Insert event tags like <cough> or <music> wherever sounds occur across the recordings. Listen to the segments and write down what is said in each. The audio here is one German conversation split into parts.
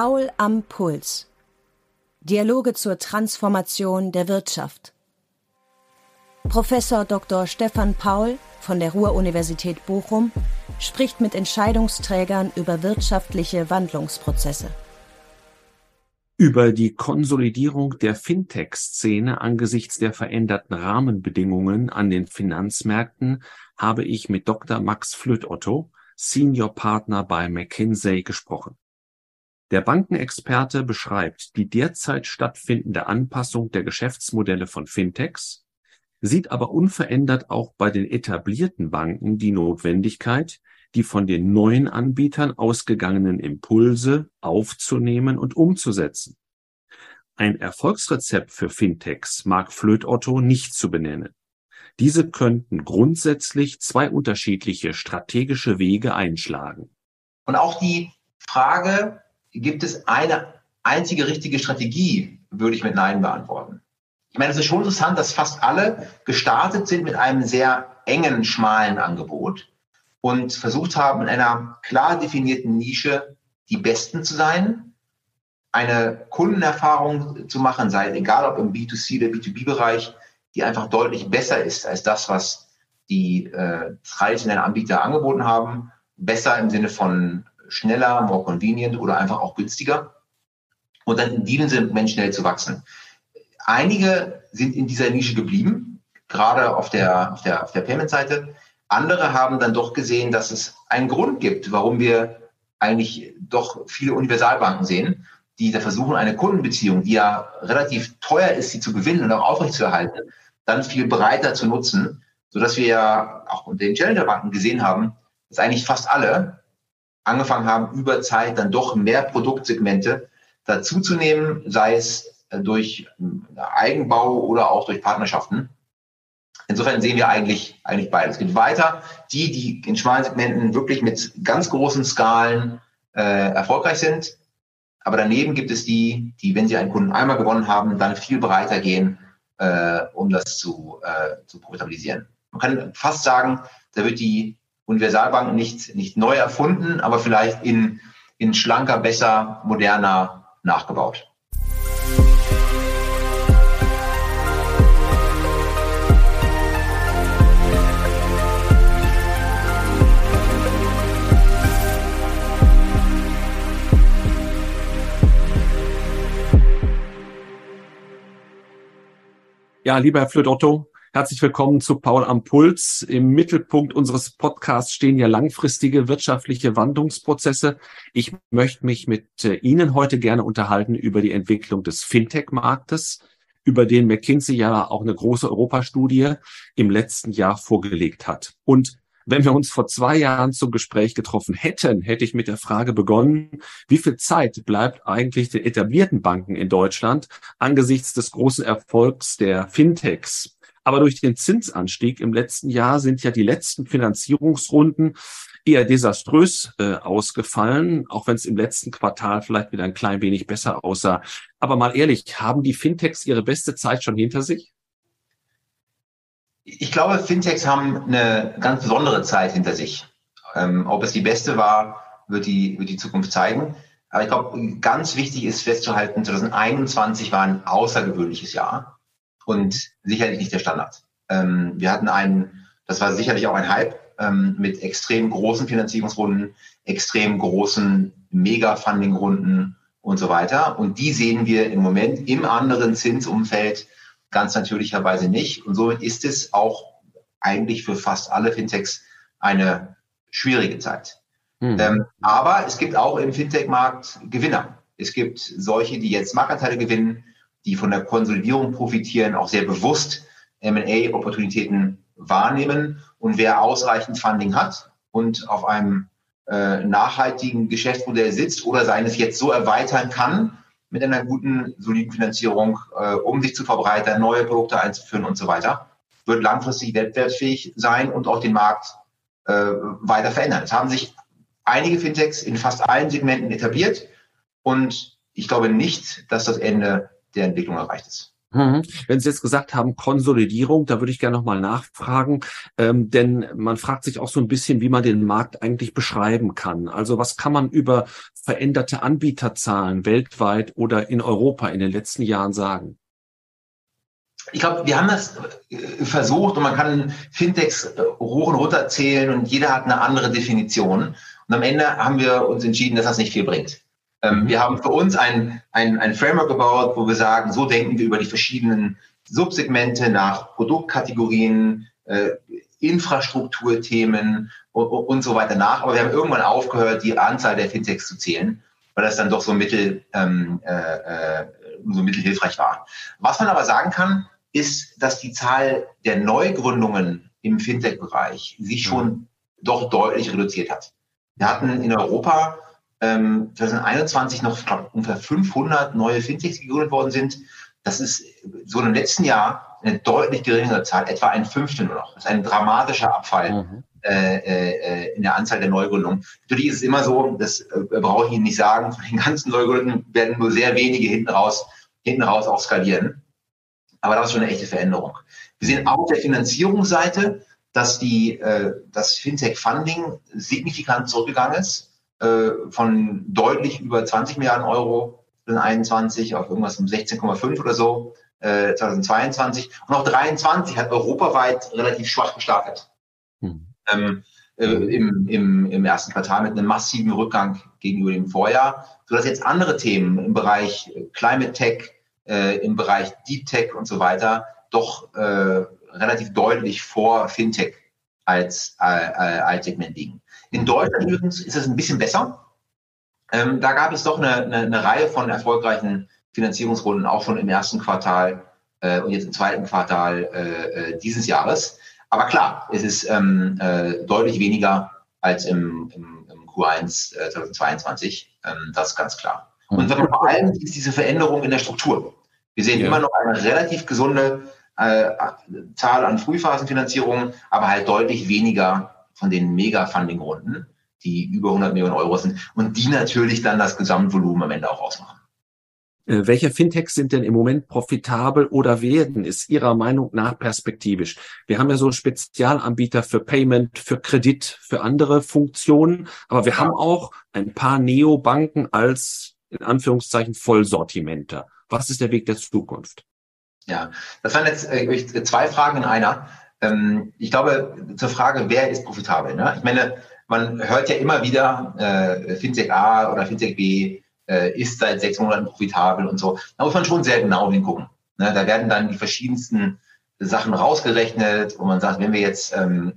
Paul am Puls. Dialoge zur Transformation der Wirtschaft. Professor Dr. Stefan Paul von der Ruhr-Universität Bochum spricht mit Entscheidungsträgern über wirtschaftliche Wandlungsprozesse. Über die Konsolidierung der Fintech-Szene angesichts der veränderten Rahmenbedingungen an den Finanzmärkten habe ich mit Dr. Max Flötotto, Senior Partner bei McKinsey, gesprochen. Der Bankenexperte beschreibt die derzeit stattfindende Anpassung der Geschäftsmodelle von Fintechs, sieht aber unverändert auch bei den etablierten Banken die Notwendigkeit, die von den neuen Anbietern ausgegangenen Impulse aufzunehmen und umzusetzen. Ein Erfolgsrezept für Fintechs mag Flöt-Otto nicht zu benennen. Diese könnten grundsätzlich zwei unterschiedliche strategische Wege einschlagen. Und auch die Frage, gibt es eine einzige richtige Strategie, würde ich mit Nein beantworten. Ich meine, es ist schon interessant, dass fast alle gestartet sind mit einem sehr engen, schmalen Angebot und versucht haben, in einer klar definierten Nische die Besten zu sein, eine Kundenerfahrung zu machen, sei es egal ob im B2C oder B2B-Bereich, die einfach deutlich besser ist als das, was die äh, traditionellen Anbieter angeboten haben. Besser im Sinne von schneller, more convenient oder einfach auch günstiger. Und dann in diesem Segment schnell zu wachsen. Einige sind in dieser Nische geblieben, gerade auf der, auf der, auf der Payment-Seite. Andere haben dann doch gesehen, dass es einen Grund gibt, warum wir eigentlich doch viele Universalbanken sehen, die da versuchen, eine Kundenbeziehung, die ja relativ teuer ist, sie zu gewinnen und auch aufrechtzuerhalten, dann viel breiter zu nutzen, sodass wir ja auch unter den Challenger-Banken gesehen haben, dass eigentlich fast alle angefangen haben, über Zeit dann doch mehr Produktsegmente dazuzunehmen, sei es äh, durch äh, Eigenbau oder auch durch Partnerschaften. Insofern sehen wir eigentlich, eigentlich beides. Es gibt weiter die, die in schmalen Segmenten wirklich mit ganz großen Skalen äh, erfolgreich sind. Aber daneben gibt es die, die, wenn sie einen Kunden einmal gewonnen haben, dann viel breiter gehen, äh, um das zu, äh, zu profitabilisieren. Man kann fast sagen, da wird die Universalbank nicht, nicht neu erfunden, aber vielleicht in, in schlanker, besser, moderner nachgebaut. Ja, lieber Herr Flöt-Otto, Herzlich willkommen zu Paul am Puls. Im Mittelpunkt unseres Podcasts stehen ja langfristige wirtschaftliche Wandlungsprozesse. Ich möchte mich mit äh, Ihnen heute gerne unterhalten über die Entwicklung des Fintech-Marktes, über den McKinsey ja auch eine große Europastudie im letzten Jahr vorgelegt hat. Und wenn wir uns vor zwei Jahren zum Gespräch getroffen hätten, hätte ich mit der Frage begonnen, wie viel Zeit bleibt eigentlich den etablierten Banken in Deutschland angesichts des großen Erfolgs der Fintechs? Aber durch den Zinsanstieg im letzten Jahr sind ja die letzten Finanzierungsrunden eher desaströs äh, ausgefallen, auch wenn es im letzten Quartal vielleicht wieder ein klein wenig besser aussah. Aber mal ehrlich, haben die Fintechs ihre beste Zeit schon hinter sich? Ich glaube, Fintechs haben eine ganz besondere Zeit hinter sich. Ähm, ob es die beste war, wird die, wird die Zukunft zeigen. Aber ich glaube, ganz wichtig ist festzuhalten, 2021 war ein außergewöhnliches Jahr und sicherlich nicht der Standard. Ähm, wir hatten einen, das war sicherlich auch ein Hype ähm, mit extrem großen Finanzierungsrunden, extrem großen Mega-Funding-Runden und so weiter. Und die sehen wir im Moment im anderen Zinsumfeld ganz natürlicherweise nicht. Und somit ist es auch eigentlich für fast alle Fintechs eine schwierige Zeit. Hm. Ähm, aber es gibt auch im Fintech-Markt Gewinner. Es gibt solche, die jetzt Marktanteile gewinnen, die von der Konsolidierung profitieren, auch sehr bewusst M&A-Opportunitäten wahrnehmen. Und wer ausreichend Funding hat und auf einem äh, nachhaltigen Geschäftsmodell sitzt oder seines jetzt so erweitern kann mit einer guten, soliden Finanzierung, äh, um sich zu verbreitern, neue Produkte einzuführen und so weiter, wird langfristig wettbewerbsfähig sein und auch den Markt äh, weiter verändern. Es haben sich einige Fintechs in fast allen Segmenten etabliert und ich glaube nicht, dass das Ende der Entwicklung erreicht ist. Mhm. Wenn Sie jetzt gesagt haben, Konsolidierung, da würde ich gerne nochmal nachfragen, ähm, denn man fragt sich auch so ein bisschen, wie man den Markt eigentlich beschreiben kann. Also was kann man über veränderte Anbieterzahlen weltweit oder in Europa in den letzten Jahren sagen? Ich glaube, wir haben das äh, versucht und man kann Fintechs äh, hoch und runter zählen und jeder hat eine andere Definition. Und am Ende haben wir uns entschieden, dass das nicht viel bringt. Ähm, wir haben für uns ein, ein, ein Framework gebaut, wo wir sagen, so denken wir über die verschiedenen Subsegmente nach Produktkategorien, äh, Infrastrukturthemen und, und, so weiter nach. Aber wir haben irgendwann aufgehört, die Anzahl der Fintechs zu zählen, weil das dann doch so mittel, ähm, äh, äh, so mittelhilfreich war. Was man aber sagen kann, ist, dass die Zahl der Neugründungen im Fintech-Bereich sich schon mhm. doch deutlich reduziert hat. Wir hatten in Europa ähm, 2021 noch ungefähr 500 neue Fintechs gegründet worden sind. Das ist so im letzten Jahr eine deutlich geringere Zahl, etwa ein Fünftel nur noch. Das ist ein dramatischer Abfall mhm. äh, äh, in der Anzahl der Neugründungen. Natürlich ist es immer so, das äh, brauche ich Ihnen nicht sagen, von den ganzen Neugründungen werden nur sehr wenige hinten raus, hinten raus auch skalieren. Aber das ist schon eine echte Veränderung. Wir sehen auch auf der Finanzierungsseite, dass die, äh, das Fintech-Funding signifikant zurückgegangen ist äh, von deutlich über 20 Milliarden Euro 2021 auf irgendwas um 16,5 oder so äh, 2022. Und auch 23 hat europaweit relativ schwach gestartet. Hm. Ähm, äh, im, im, im ersten Quartal mit einem massiven Rückgang gegenüber dem Vorjahr, sodass jetzt andere Themen im Bereich Climate Tech, äh, im Bereich Deep Tech und so weiter doch äh, relativ deutlich vor Fintech als, äh, äh als Segment liegen. In Deutschland übrigens ist es ein bisschen besser. Ähm, da gab es doch eine, eine, eine, Reihe von erfolgreichen Finanzierungsrunden, auch schon im ersten Quartal äh, und jetzt im zweiten Quartal äh, äh dieses Jahres. Aber klar, es ist ähm, äh, deutlich weniger als im, im, im Q1 äh, 2022. Ähm, das ist ganz klar. Und mhm. vor allem ist diese Veränderung in der Struktur. Wir sehen ja. immer noch eine relativ gesunde äh, Zahl an Frühphasenfinanzierungen, aber halt deutlich weniger von den Mega-Funding-Runden, die über 100 Millionen Euro sind und die natürlich dann das Gesamtvolumen am Ende auch ausmachen. Äh, welche Fintechs sind denn im Moment profitabel oder werden es Ihrer Meinung nach perspektivisch? Wir haben ja so Spezialanbieter für Payment, für Kredit, für andere Funktionen, aber wir haben auch ein paar Neobanken als in Anführungszeichen Vollsortimenter. Was ist der Weg der Zukunft? Ja, das waren jetzt äh, zwei Fragen in einer. Ähm, ich glaube, zur Frage, wer ist profitabel? Ne? Ich meine, man hört ja immer wieder, äh, Fintech A oder Fintech B äh, ist seit sechs Monaten profitabel und so. Da muss man schon sehr genau hingucken. Ne? Da werden dann die verschiedensten Sachen rausgerechnet, wo man sagt, wenn wir jetzt ähm,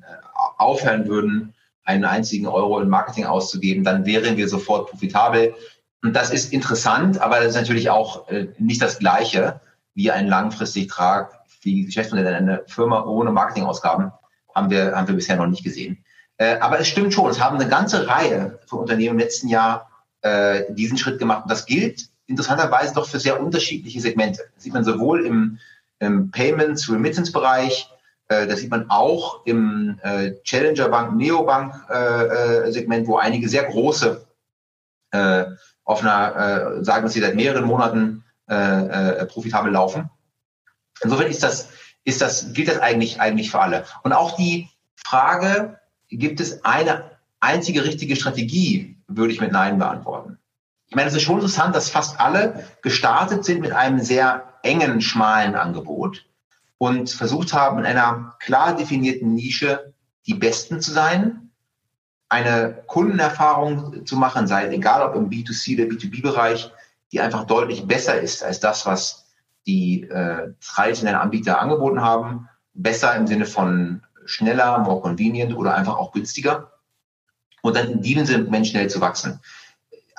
aufhören würden, einen einzigen Euro in Marketing auszugeben, dann wären wir sofort profitabel. Und das ist interessant, aber das ist natürlich auch äh, nicht das Gleiche wie ein langfristig Trag wie Geschäftsmodelle einer Firma ohne Marketingausgaben haben wir, haben wir bisher noch nicht gesehen. Äh, aber es stimmt schon, es haben eine ganze Reihe von Unternehmen im letzten Jahr äh, diesen Schritt gemacht. Und das gilt interessanterweise doch für sehr unterschiedliche Segmente. Das sieht man sowohl im, im Payments, Remittance-Bereich, äh, das sieht man auch im äh, Challenger Bank, Neobank äh, äh, wo einige sehr große äh, auf einer, sagen, dass sie seit mehreren Monaten profitabel laufen. Insofern ist das, ist das, gilt das eigentlich, eigentlich für alle. Und auch die Frage, gibt es eine einzige richtige Strategie, würde ich mit Nein beantworten. Ich meine, es ist schon interessant, dass fast alle gestartet sind mit einem sehr engen, schmalen Angebot und versucht haben, in einer klar definierten Nische die Besten zu sein, eine Kundenerfahrung zu machen, sei es egal ob im B2C oder B2B-Bereich, die einfach deutlich besser ist als das, was die äh, traditionellen Anbieter angeboten haben. Besser im Sinne von schneller, more convenient oder einfach auch günstiger. Und dann in diesem Segment schnell zu wachsen.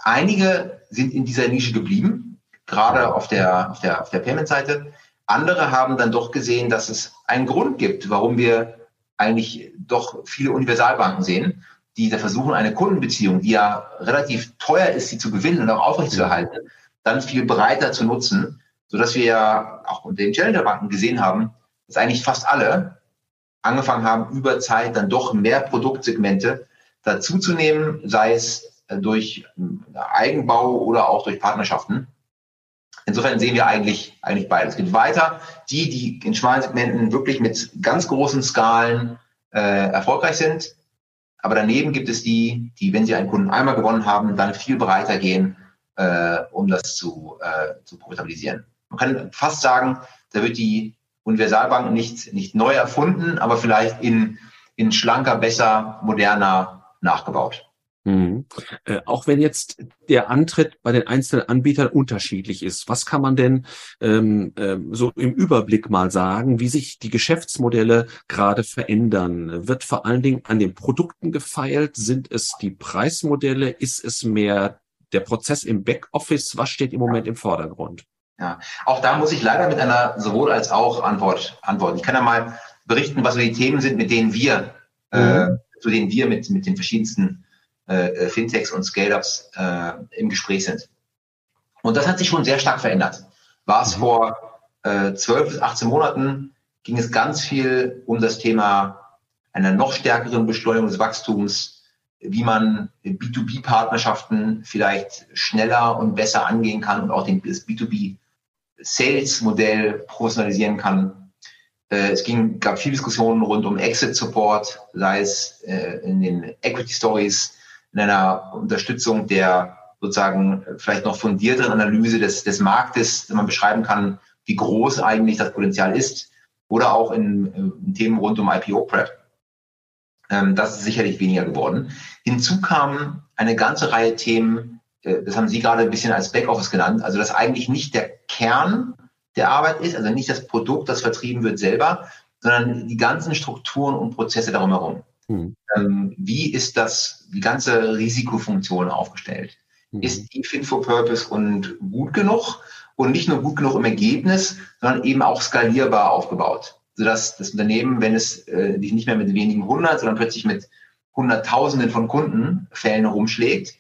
Einige sind in dieser Nische geblieben, gerade auf der, auf der, auf der Payment-Seite. Andere haben dann doch gesehen, dass es einen Grund gibt, warum wir eigentlich doch viele Universalbanken sehen, die da versuchen, eine Kundenbeziehung, die ja relativ teuer ist, sie zu gewinnen und auch aufrechtzuerhalten, dann viel breiter zu nutzen sodass wir ja auch unter den Challenger-Banken gesehen haben, dass eigentlich fast alle angefangen haben, über Zeit dann doch mehr Produktsegmente dazuzunehmen, sei es durch Eigenbau oder auch durch Partnerschaften. Insofern sehen wir eigentlich, eigentlich beides. Es gibt weiter die, die in schmalen Segmenten wirklich mit ganz großen Skalen äh, erfolgreich sind. Aber daneben gibt es die, die, wenn sie einen Kunden einmal gewonnen haben, dann viel breiter gehen, äh, um das zu, äh, zu profitabilisieren. Man kann fast sagen, da wird die Universalbank nicht, nicht neu erfunden, aber vielleicht in, in schlanker, besser, moderner nachgebaut. Mhm. Äh, auch wenn jetzt der Antritt bei den einzelnen Anbietern unterschiedlich ist, was kann man denn ähm, äh, so im Überblick mal sagen, wie sich die Geschäftsmodelle gerade verändern? Wird vor allen Dingen an den Produkten gefeilt? Sind es die Preismodelle? Ist es mehr der Prozess im Backoffice? Was steht im Moment im Vordergrund? Ja, auch da muss ich leider mit einer sowohl als auch Antwort antworten. Ich kann ja mal berichten, was so die Themen sind, mit denen wir, äh, mhm. äh, zu denen wir mit, mit den verschiedensten äh, Fintechs und Scale-Ups äh, im Gespräch sind. Und das hat sich schon sehr stark verändert. War es mhm. vor äh, 12 bis 18 Monaten, ging es ganz viel um das Thema einer noch stärkeren Beschleunigung des Wachstums, wie man B2B-Partnerschaften vielleicht schneller und besser angehen kann und auch den, das B2B-Sales-Modell professionalisieren kann. Äh, es ging, gab viele Diskussionen rund um Exit-Support, sei es äh, in den Equity Stories, in einer Unterstützung der sozusagen vielleicht noch fundierteren Analyse des, des Marktes, man beschreiben kann, wie groß eigentlich das Potenzial ist, oder auch in, in Themen rund um IPO-Prep. Ähm, das ist sicherlich weniger geworden. Hinzu kamen eine ganze Reihe Themen, äh, das haben Sie gerade ein bisschen als Backoffice genannt, also das eigentlich nicht der Kern der Arbeit ist, also nicht das Produkt, das vertrieben wird selber, sondern die ganzen Strukturen und Prozesse darum herum. Mhm. Ähm, wie ist das, die ganze Risikofunktion aufgestellt? Mhm. Ist die fit for purpose und gut genug? Und nicht nur gut genug im Ergebnis, sondern eben auch skalierbar aufgebaut. Sodass das Unternehmen, wenn es äh, nicht mehr mit wenigen hundert, sondern plötzlich mit Hunderttausenden von Kundenfällen rumschlägt,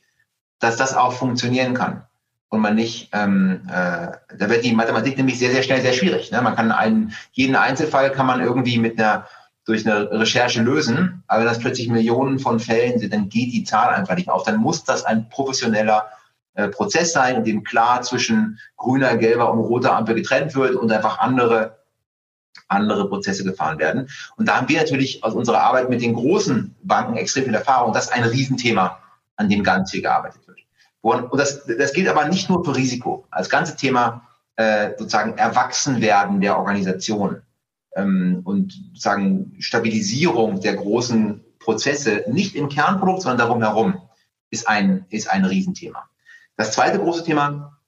dass das auch funktionieren kann. Und man nicht, ähm, äh, da wird die Mathematik nämlich sehr, sehr schnell sehr schwierig. Ne? Man kann einen, jeden Einzelfall kann man irgendwie mit einer durch eine Recherche lösen. Aber wenn das plötzlich Millionen von Fällen sind, dann geht die Zahl einfach nicht auf. Dann muss das ein professioneller äh, Prozess sein, in dem klar zwischen grüner, gelber und roter Ampel getrennt wird und einfach andere andere Prozesse gefahren werden. Und da haben wir natürlich aus unserer Arbeit mit den großen Banken extrem viel Erfahrung. Das ist ein Riesenthema, an dem ganz viel gearbeitet wird. Und das, das gilt aber nicht nur für Risiko. Als ganze Thema äh, sozusagen Erwachsenwerden der Organisation ähm, und sagen Stabilisierung der großen Prozesse nicht im Kernprodukt, sondern darum herum ist ein, ist ein Riesenthema. Das zweite große Thema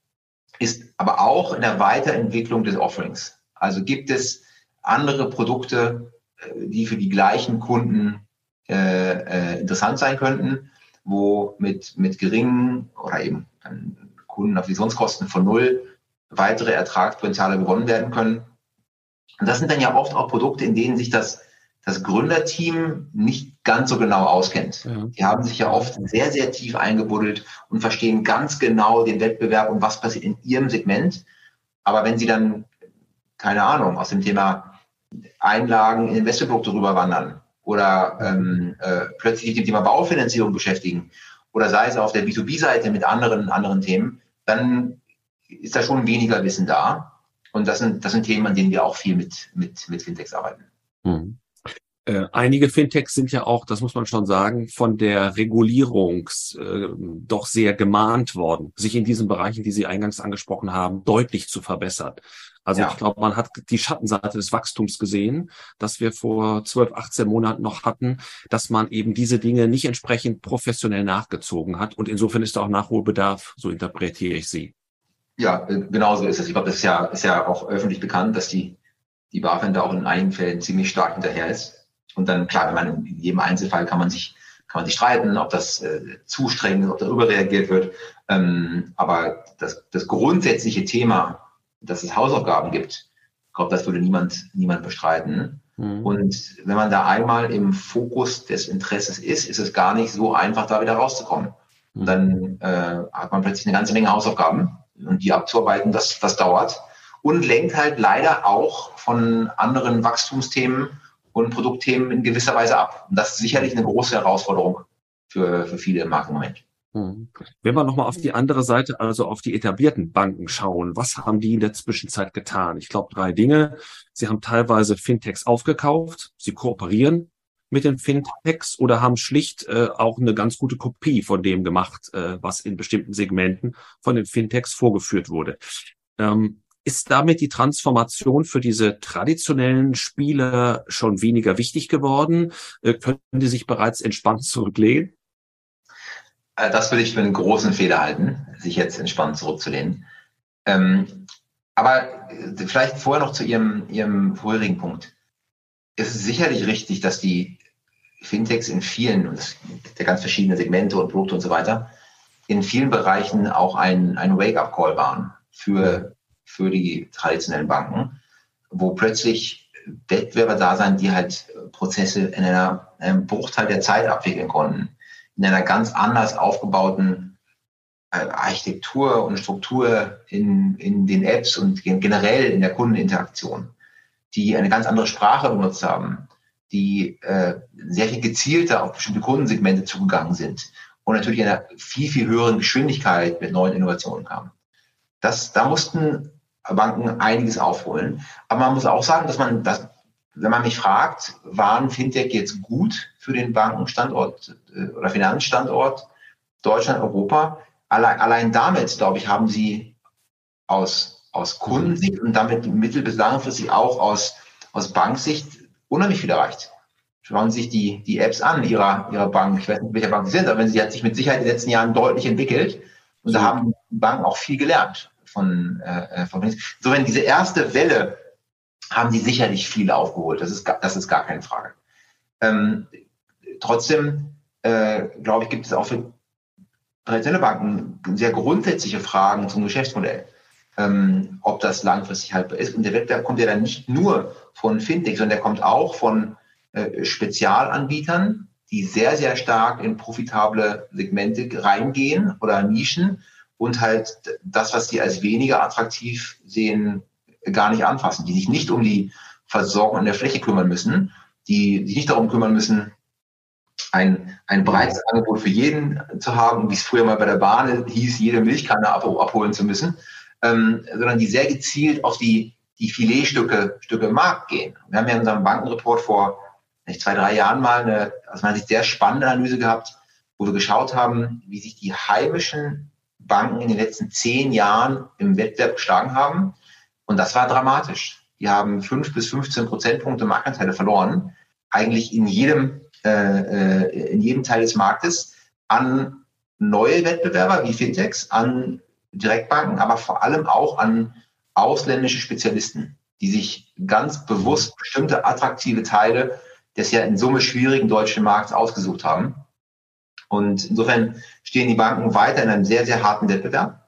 ist aber auch in der Weiterentwicklung des Offerings. Also gibt es andere Produkte, äh, die für die gleichen Kunden äh, äh, interessant sein könnten, wo mit, mit geringen oder eben Kundenakquisitionskosten von null weitere Ertragspotenziale gewonnen werden können. Und das sind dann ja oft auch Produkte, in denen sich das, das Gründerteam nicht ganz so genau auskennt. Ja. Die haben sich ja oft sehr, sehr tief eingebuddelt und verstehen ganz genau den Wettbewerb und was passiert in ihrem Segment. Aber wenn sie dann, keine Ahnung, aus dem Thema Einlagen in Investmentprodukte rüberwandern oder ähm, äh, plötzlich mit dem Thema Baufinanzierung beschäftigen oder sei es auf der B2B-Seite mit anderen, anderen Themen, dann ist da schon weniger Wissen da. Und das sind, das sind Themen, an denen wir auch viel mit, mit, mit Fintechs arbeiten. Hm. Äh, einige Fintechs sind ja auch, das muss man schon sagen, von der Regulierung äh, doch sehr gemahnt worden, sich in diesen Bereichen, die Sie eingangs angesprochen haben, deutlich zu verbessern. Also ja. ich glaube, man hat die Schattenseite des Wachstums gesehen, dass wir vor 12, 18 Monaten noch hatten, dass man eben diese Dinge nicht entsprechend professionell nachgezogen hat. Und insofern ist da auch Nachholbedarf, so interpretiere ich sie. Ja, äh, genau so ist es. Ich glaube, das ist ja, ist ja auch öffentlich bekannt, dass die, die BaFin da auch in einigen Fällen ziemlich stark hinterher ist. Und dann, klar, wenn man in jedem Einzelfall kann man sich, kann man sich streiten, ob das äh, zu streng ist, ob darüber reagiert wird. Ähm, aber das, das grundsätzliche Thema, dass es Hausaufgaben gibt, ich glaube, das würde niemand, niemand bestreiten. Mhm. Und wenn man da einmal im Fokus des Interesses ist, ist es gar nicht so einfach, da wieder rauszukommen. Und mhm. dann äh, hat man plötzlich eine ganze Menge Hausaufgaben und die abzuarbeiten, das, das dauert. Und lenkt halt leider auch von anderen Wachstumsthemen und Produktthemen in gewisser Weise ab. Und das ist sicherlich eine große Herausforderung für, für viele im Markt im Moment. Hm. Wenn wir nochmal auf die andere Seite, also auf die etablierten Banken schauen, was haben die in der Zwischenzeit getan? Ich glaube, drei Dinge. Sie haben teilweise Fintechs aufgekauft, sie kooperieren mit den Fintechs oder haben schlicht äh, auch eine ganz gute Kopie von dem gemacht, äh, was in bestimmten Segmenten von den Fintechs vorgeführt wurde. Ähm, ist damit die Transformation für diese traditionellen Spieler schon weniger wichtig geworden? Äh, können die sich bereits entspannt zurücklehnen? Äh, das würde ich für einen großen Fehler halten, sich jetzt entspannt zurückzulehnen. Ähm, aber äh, vielleicht vorher noch zu Ihrem, Ihrem vorherigen Punkt. Es ist sicherlich richtig, dass die Fintechs in vielen, und der ganz verschiedenen Segmente und Produkte und so weiter, in vielen Bereichen auch ein, ein Wake-up-Call waren für, für die traditionellen Banken, wo plötzlich Wettbewerber da sein, die halt Prozesse in einer, einem Bruchteil der Zeit abwickeln konnten in einer ganz anders aufgebauten äh, Architektur und Struktur in, in den Apps und generell in der Kundeninteraktion, die eine ganz andere Sprache benutzt haben, die äh, sehr viel gezielter auf bestimmte Kundensegmente zugegangen sind und natürlich in einer viel, viel höheren Geschwindigkeit mit neuen Innovationen kamen. Das, da mussten Banken einiges aufholen. Aber man muss auch sagen, dass man, dass wenn man mich fragt, waren Fintech jetzt gut für den Bankenstandort äh, oder Finanzstandort Deutschland, Europa? Allein, allein damit, glaube ich, haben sie aus, aus Kundensicht und damit mittel- bis langfristig auch aus, aus Banksicht unheimlich viel erreicht. Schauen Sie sich die, die Apps an ihrer, ihrer Bank. Ich weiß nicht, welche Bank sie sind, aber wenn sie hat sich mit Sicherheit in den letzten Jahren deutlich entwickelt. Und da haben die Banken auch viel gelernt von, äh, von Insofern diese erste Welle haben die sicherlich viel aufgeholt. Das ist, das ist gar keine Frage. Ähm, trotzdem, äh, glaube ich, gibt es auch für traditionelle Banken sehr grundsätzliche Fragen zum Geschäftsmodell. Ähm, ob das langfristig haltbar ist. Und der Wettbewerb kommt ja dann nicht nur von Fintech, sondern der kommt auch von äh, Spezialanbietern, die sehr, sehr stark in profitable Segmente reingehen oder Nischen und halt das, was sie als weniger attraktiv sehen, gar nicht anfassen, die sich nicht um die Versorgung an der Fläche kümmern müssen, die sich nicht darum kümmern müssen, ein, ein breites Angebot für jeden zu haben, wie es früher mal bei der Bahn hieß, jede Milchkanne ab, abholen zu müssen, ähm, sondern die sehr gezielt auf die, die Filetstücke Stücke Markt gehen. Wir haben ja in unserem Bankenreport vor nicht, zwei, drei Jahren mal eine aus meiner Sicht sehr spannende Analyse gehabt, wo wir geschaut haben, wie sich die heimischen Banken in den letzten zehn Jahren im Wettbewerb geschlagen haben und das war dramatisch. Die haben fünf bis 15 Prozentpunkte Marktanteile verloren, eigentlich in jedem, äh, äh, in jedem Teil des Marktes an neue Wettbewerber wie Fintechs, an Direktbanken, aber vor allem auch an ausländische Spezialisten, die sich ganz bewusst bestimmte attraktive Teile des ja in Summe schwierigen deutschen Markts ausgesucht haben. Und insofern stehen die Banken weiter in einem sehr, sehr harten Wettbewerb.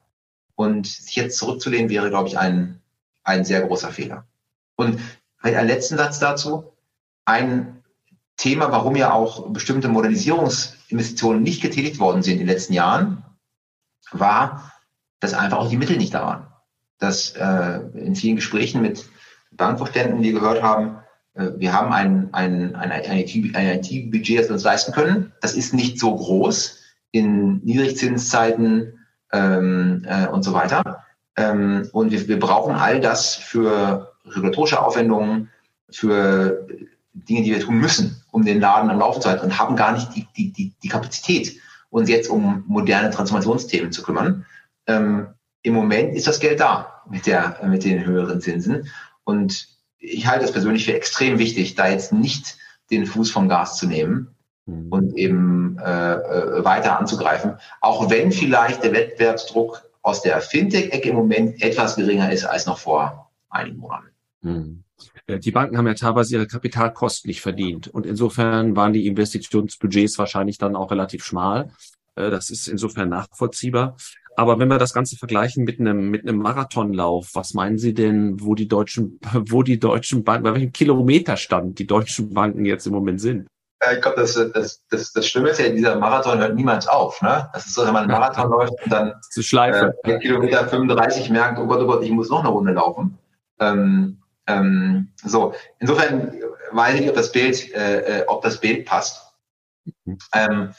Und sich jetzt zurückzulehnen wäre, glaube ich, ein, ein sehr großer Fehler. Und ein letzten Satz dazu. Ein Thema, warum ja auch bestimmte Modernisierungsinvestitionen nicht getätigt worden sind in den letzten Jahren, war, dass einfach auch die Mittel nicht da waren. Dass äh, in vielen Gesprächen mit Bankvorständen, die gehört haben, äh, wir haben ein, ein, ein, ein IT-Budget, das wir uns leisten können. Das ist nicht so groß in Niedrigzinszeiten ähm, äh, und so weiter. Ähm, und wir, wir brauchen all das für regulatorische Aufwendungen, für Dinge, die wir tun müssen, um den Laden am Laufen zu halten und haben gar nicht die, die, die, die Kapazität, uns jetzt um moderne Transformationsthemen zu kümmern. Ähm, Im Moment ist das Geld da mit, der, mit den höheren Zinsen. Und ich halte es persönlich für extrem wichtig, da jetzt nicht den Fuß vom Gas zu nehmen mhm. und eben äh, äh weiter anzugreifen, auch wenn vielleicht der Wettbewerbsdruck aus der Fintech-Ecke im Moment etwas geringer ist als noch vor einigen Monaten. Hm. Äh, die Banken haben ja teilweise ihre Kapitalkosten nicht verdient. Und insofern waren die Investitionsbudgets wahrscheinlich dann auch relativ schmal. Äh, das ist insofern nachvollziehbar. Aber wenn wir das Ganze vergleichen mit einem, mit einem Marathonlauf, was meinen Sie denn, wo die deutschen, <laughs> wo die deutschen Banken, bei welchem Kilometerstand die deutschen Banken jetzt im Moment sind? ich glaube, das, das, das, das Schlimme ist ja, dieser Marathon hört niemals auf. Ne? Das ist so, wenn man einen Marathon <laughs> läuft und dann Schleife. Äh, Kilometer 35 merkt, oh Gott, oh Gott, ich muss noch eine Runde laufen. Ähm, ähm, so, insofern weiß ich ob das Bild, äh, äh ob das Bild passt. Mhm. Ähm,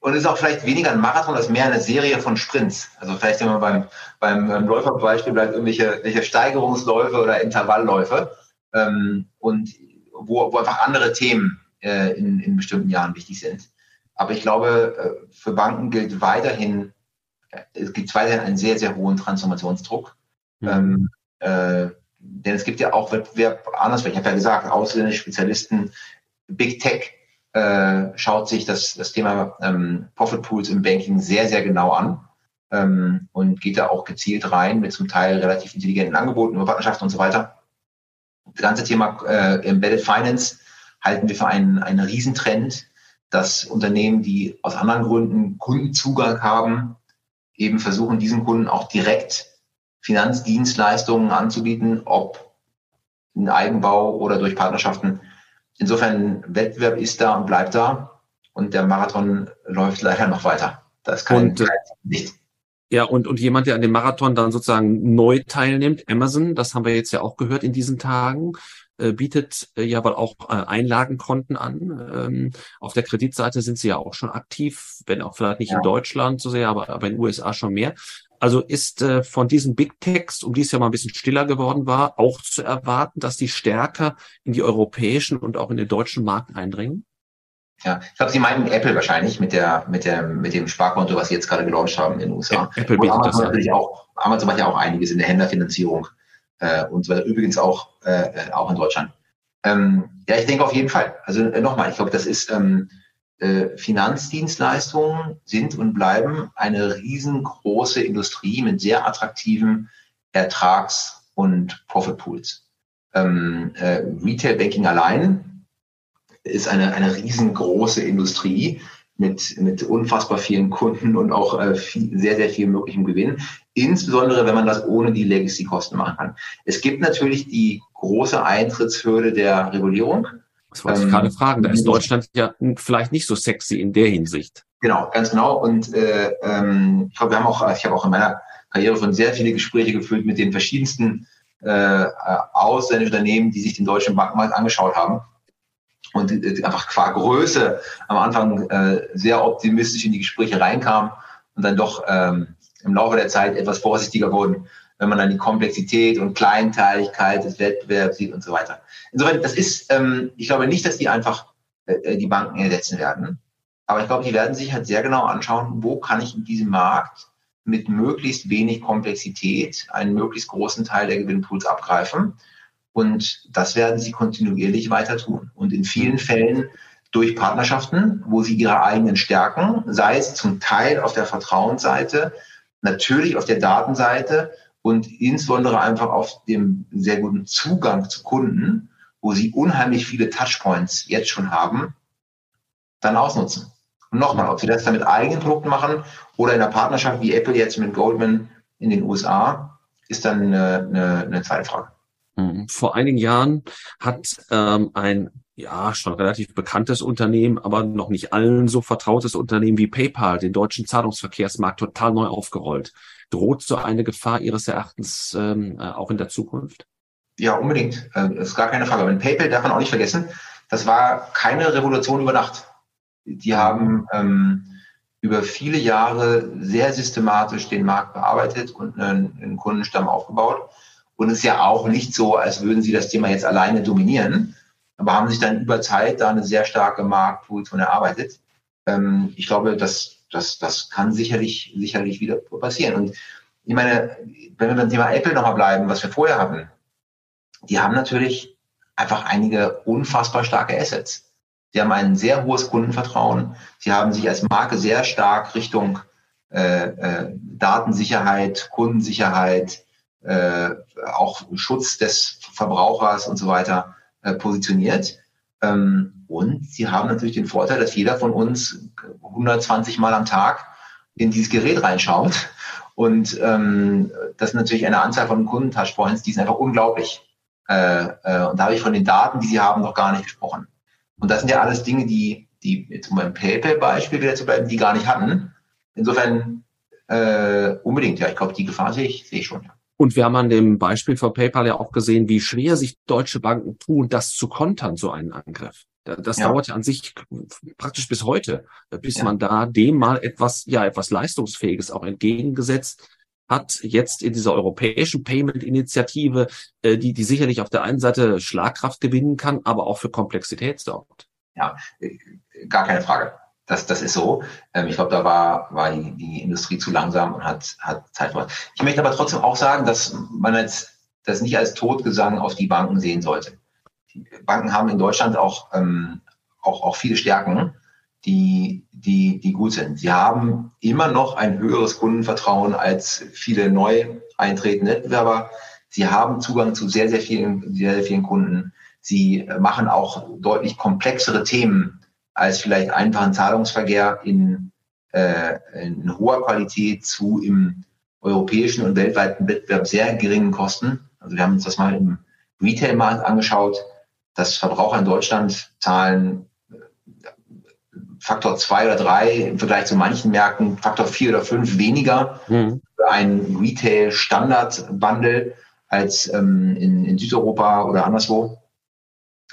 und es ist auch vielleicht weniger ein Marathon als mehr eine Serie von Sprints. Also vielleicht immer beim, beim, beim Läuferbeispiel bleibt irgendwelche, irgendwelche Steigerungsläufe oder Intervallläufe ähm, und wo, wo einfach andere Themen äh, in, in bestimmten Jahren wichtig sind. Aber ich glaube, äh, für Banken gilt weiterhin, äh, es gibt weiterhin einen sehr, sehr hohen Transformationsdruck. Mhm. Ähm, äh, denn es gibt ja auch Wettbewerb anders. Ich habe ja gesagt, ausländische Spezialisten, Big Tech äh, schaut sich das, das Thema ähm, Profit Pools im Banking sehr, sehr genau an ähm, und geht da auch gezielt rein mit zum Teil relativ intelligenten Angeboten über Partnerschaften und so weiter. Das ganze Thema äh, Embedded Finance halten wir für einen, einen Riesentrend, dass Unternehmen, die aus anderen Gründen Kundenzugang haben, eben versuchen, diesen Kunden auch direkt Finanzdienstleistungen anzubieten, ob in Eigenbau oder durch Partnerschaften. Insofern Wettbewerb ist da und bleibt da und der Marathon läuft leider noch weiter. Das kann und, nicht. Ja, und, und jemand, der an dem Marathon dann sozusagen neu teilnimmt, Amazon, das haben wir jetzt ja auch gehört in diesen Tagen, äh, bietet äh, ja wohl auch äh, Einlagenkonten an. Ähm, auf der Kreditseite sind sie ja auch schon aktiv, wenn auch vielleicht nicht ja. in Deutschland so sehr, aber, aber in den USA schon mehr. Also ist äh, von diesem Big Text, um die es ja mal ein bisschen stiller geworden war, auch zu erwarten, dass die stärker in die europäischen und auch in den deutschen Markt eindringen? Ja, ich glaube, Sie meinen Apple wahrscheinlich mit der, mit der, mit dem Sparkonto, was Sie jetzt gerade gelauncht haben in den USA. Apple bietet das natürlich auch, Amazon macht ja auch einiges in der Händlerfinanzierung äh, und so weiter. Übrigens auch, äh, auch in Deutschland. Ähm, ja, ich denke auf jeden Fall. Also äh, nochmal, ich glaube, das ist ähm, äh, Finanzdienstleistungen sind und bleiben eine riesengroße Industrie mit sehr attraktiven Ertrags- und Profitpools. Ähm, äh, Retail Banking allein ist eine, eine riesengroße Industrie mit, mit unfassbar vielen Kunden und auch äh, viel, sehr, sehr viel möglichem Gewinn. Insbesondere, wenn man das ohne die Legacy-Kosten machen kann. Es gibt natürlich die große Eintrittshürde der Regulierung. Das wollte ich ähm, gerade fragen. Da ist Deutschland ja vielleicht nicht so sexy in der Hinsicht. Genau, ganz genau. Und äh, ähm, ich glaube, wir haben auch, ich habe auch in meiner Karriere schon sehr viele Gespräche geführt mit den verschiedensten äh, ausländischen Unternehmen, die sich den deutschen Bankenmarkt angeschaut haben und äh, einfach qua Größe am Anfang äh, sehr optimistisch in die Gespräche reinkamen und dann doch ähm, im Laufe der Zeit etwas vorsichtiger wurden wenn man dann die Komplexität und Kleinteiligkeit des Wettbewerbs sieht und so weiter. Insofern, das ist, ähm, ich glaube nicht, dass die einfach äh, die Banken ersetzen werden. Aber ich glaube, die werden sich halt sehr genau anschauen, wo kann ich in diesem Markt mit möglichst wenig Komplexität einen möglichst großen Teil der Gewinnpools abgreifen. Und das werden sie kontinuierlich weiter tun. Und in vielen Fällen durch Partnerschaften, wo sie ihre eigenen Stärken, sei es zum Teil auf der Vertrauensseite, natürlich auf der Datenseite und insbesondere einfach auf dem sehr guten Zugang zu Kunden, wo sie unheimlich viele Touchpoints jetzt schon haben, dann ausnutzen. Und nochmal, ob sie das dann mit eigenen Produkten machen oder in einer Partnerschaft wie Apple jetzt mit Goldman in den USA, ist dann eine, eine, eine zweite Frage. Mhm. Vor einigen Jahren hat ähm, ein ja schon relativ bekanntes Unternehmen, aber noch nicht allen so vertrautes Unternehmen wie PayPal den deutschen Zahlungsverkehrsmarkt total neu aufgerollt. Droht so eine Gefahr Ihres Erachtens ähm, äh, auch in der Zukunft? Ja, unbedingt. Das ist gar keine Frage. Aber PayPal darf man auch nicht vergessen, das war keine Revolution über Nacht. Die haben ähm, über viele Jahre sehr systematisch den Markt bearbeitet und einen, einen Kundenstamm aufgebaut. Und es ist ja auch nicht so, als würden sie das Thema jetzt alleine dominieren, aber haben sich dann über Zeit da eine sehr starke Marktposition erarbeitet. Ähm, ich glaube, dass das, das kann sicherlich, sicherlich wieder passieren. Und ich meine, wenn wir beim Thema Apple nochmal bleiben, was wir vorher hatten, die haben natürlich einfach einige unfassbar starke Assets. Sie haben ein sehr hohes Kundenvertrauen. Sie haben sich als Marke sehr stark Richtung äh, äh, Datensicherheit, Kundensicherheit, äh, auch Schutz des Verbrauchers und so weiter äh, positioniert. Ähm, und sie haben natürlich den Vorteil, dass jeder von uns 120 Mal am Tag in dieses Gerät reinschaut. Und ähm, das ist natürlich eine Anzahl von Kunden-Touchpoints, die sind einfach unglaublich. Äh, äh, und da habe ich von den Daten, die sie haben, noch gar nicht gesprochen. Und das sind ja alles Dinge, die, die jetzt um beim PayPal-Beispiel wieder zu bleiben, die gar nicht hatten. Insofern äh, unbedingt, ja, ich glaube, die Gefahr sehe ich, sehe ich schon. Ja. Und wir haben an dem Beispiel von PayPal ja auch gesehen, wie schwer sich deutsche Banken tun, das zu kontern, so einen Angriff. Das ja. dauert ja an sich praktisch bis heute, bis ja. man da dem mal etwas, ja, etwas Leistungsfähiges auch entgegengesetzt hat jetzt in dieser europäischen Payment-Initiative, äh, die, die sicherlich auf der einen Seite Schlagkraft gewinnen kann, aber auch für Komplexität sorgt. Ja, gar keine Frage. Das, das ist so. Ähm, ich glaube, da war, war die, die Industrie zu langsam und hat, hat Zeit verloren. Ich möchte aber trotzdem auch sagen, dass man jetzt das nicht als Totgesang auf die Banken sehen sollte. Die Banken haben in Deutschland auch, ähm, auch, auch viele Stärken die, die, die gut sind. Sie haben immer noch ein höheres Kundenvertrauen als viele neu eintretende Wettbewerber. Sie haben Zugang zu sehr, sehr vielen, sehr, sehr vielen Kunden. Sie machen auch deutlich komplexere Themen als vielleicht einfachen Zahlungsverkehr in, äh, in hoher Qualität zu im europäischen und weltweiten Wettbewerb sehr geringen Kosten. Also wir haben uns das mal im Retail-Markt angeschaut, dass Verbraucher in Deutschland zahlen Faktor zwei oder drei im Vergleich zu manchen Märkten, Faktor vier oder fünf weniger mhm. für ein Retail-Standard-Bundle als ähm, in, in, Südeuropa oder anderswo.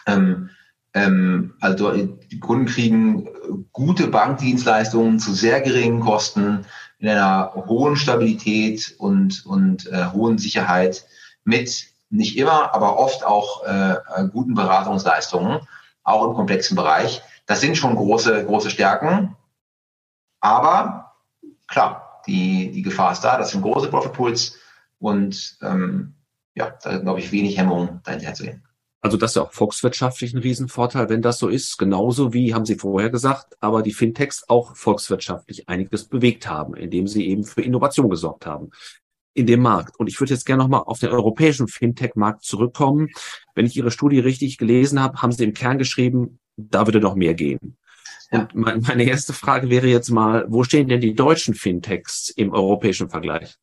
Ähm, ähm, also die Kunden kriegen gute Bankdienstleistungen zu sehr geringen Kosten in einer hohen Stabilität und, und äh, hohen Sicherheit mit nicht immer, aber oft auch äh, guten Beratungsleistungen, auch im komplexen Bereich. Das sind schon große, große Stärken. Aber klar, die, die Gefahr ist da. Das sind große Profit Pools und ähm, ja, da glaube ich wenig Hemmung, dahinter zu gehen. Also das ist ja auch volkswirtschaftlich ein Riesenvorteil, wenn das so ist. Genauso wie, haben Sie vorher gesagt, aber die Fintechs auch volkswirtschaftlich einiges bewegt haben, indem sie eben für Innovation gesorgt haben in dem Markt. Und ich würde jetzt gerne nochmal auf den europäischen Fintech-Markt zurückkommen. Wenn ich Ihre Studie richtig gelesen habe, haben Sie im Kern geschrieben, da würde noch mehr gehen. Ja. Und meine erste Frage wäre jetzt mal, wo stehen denn die deutschen Fintechs im europäischen Vergleich?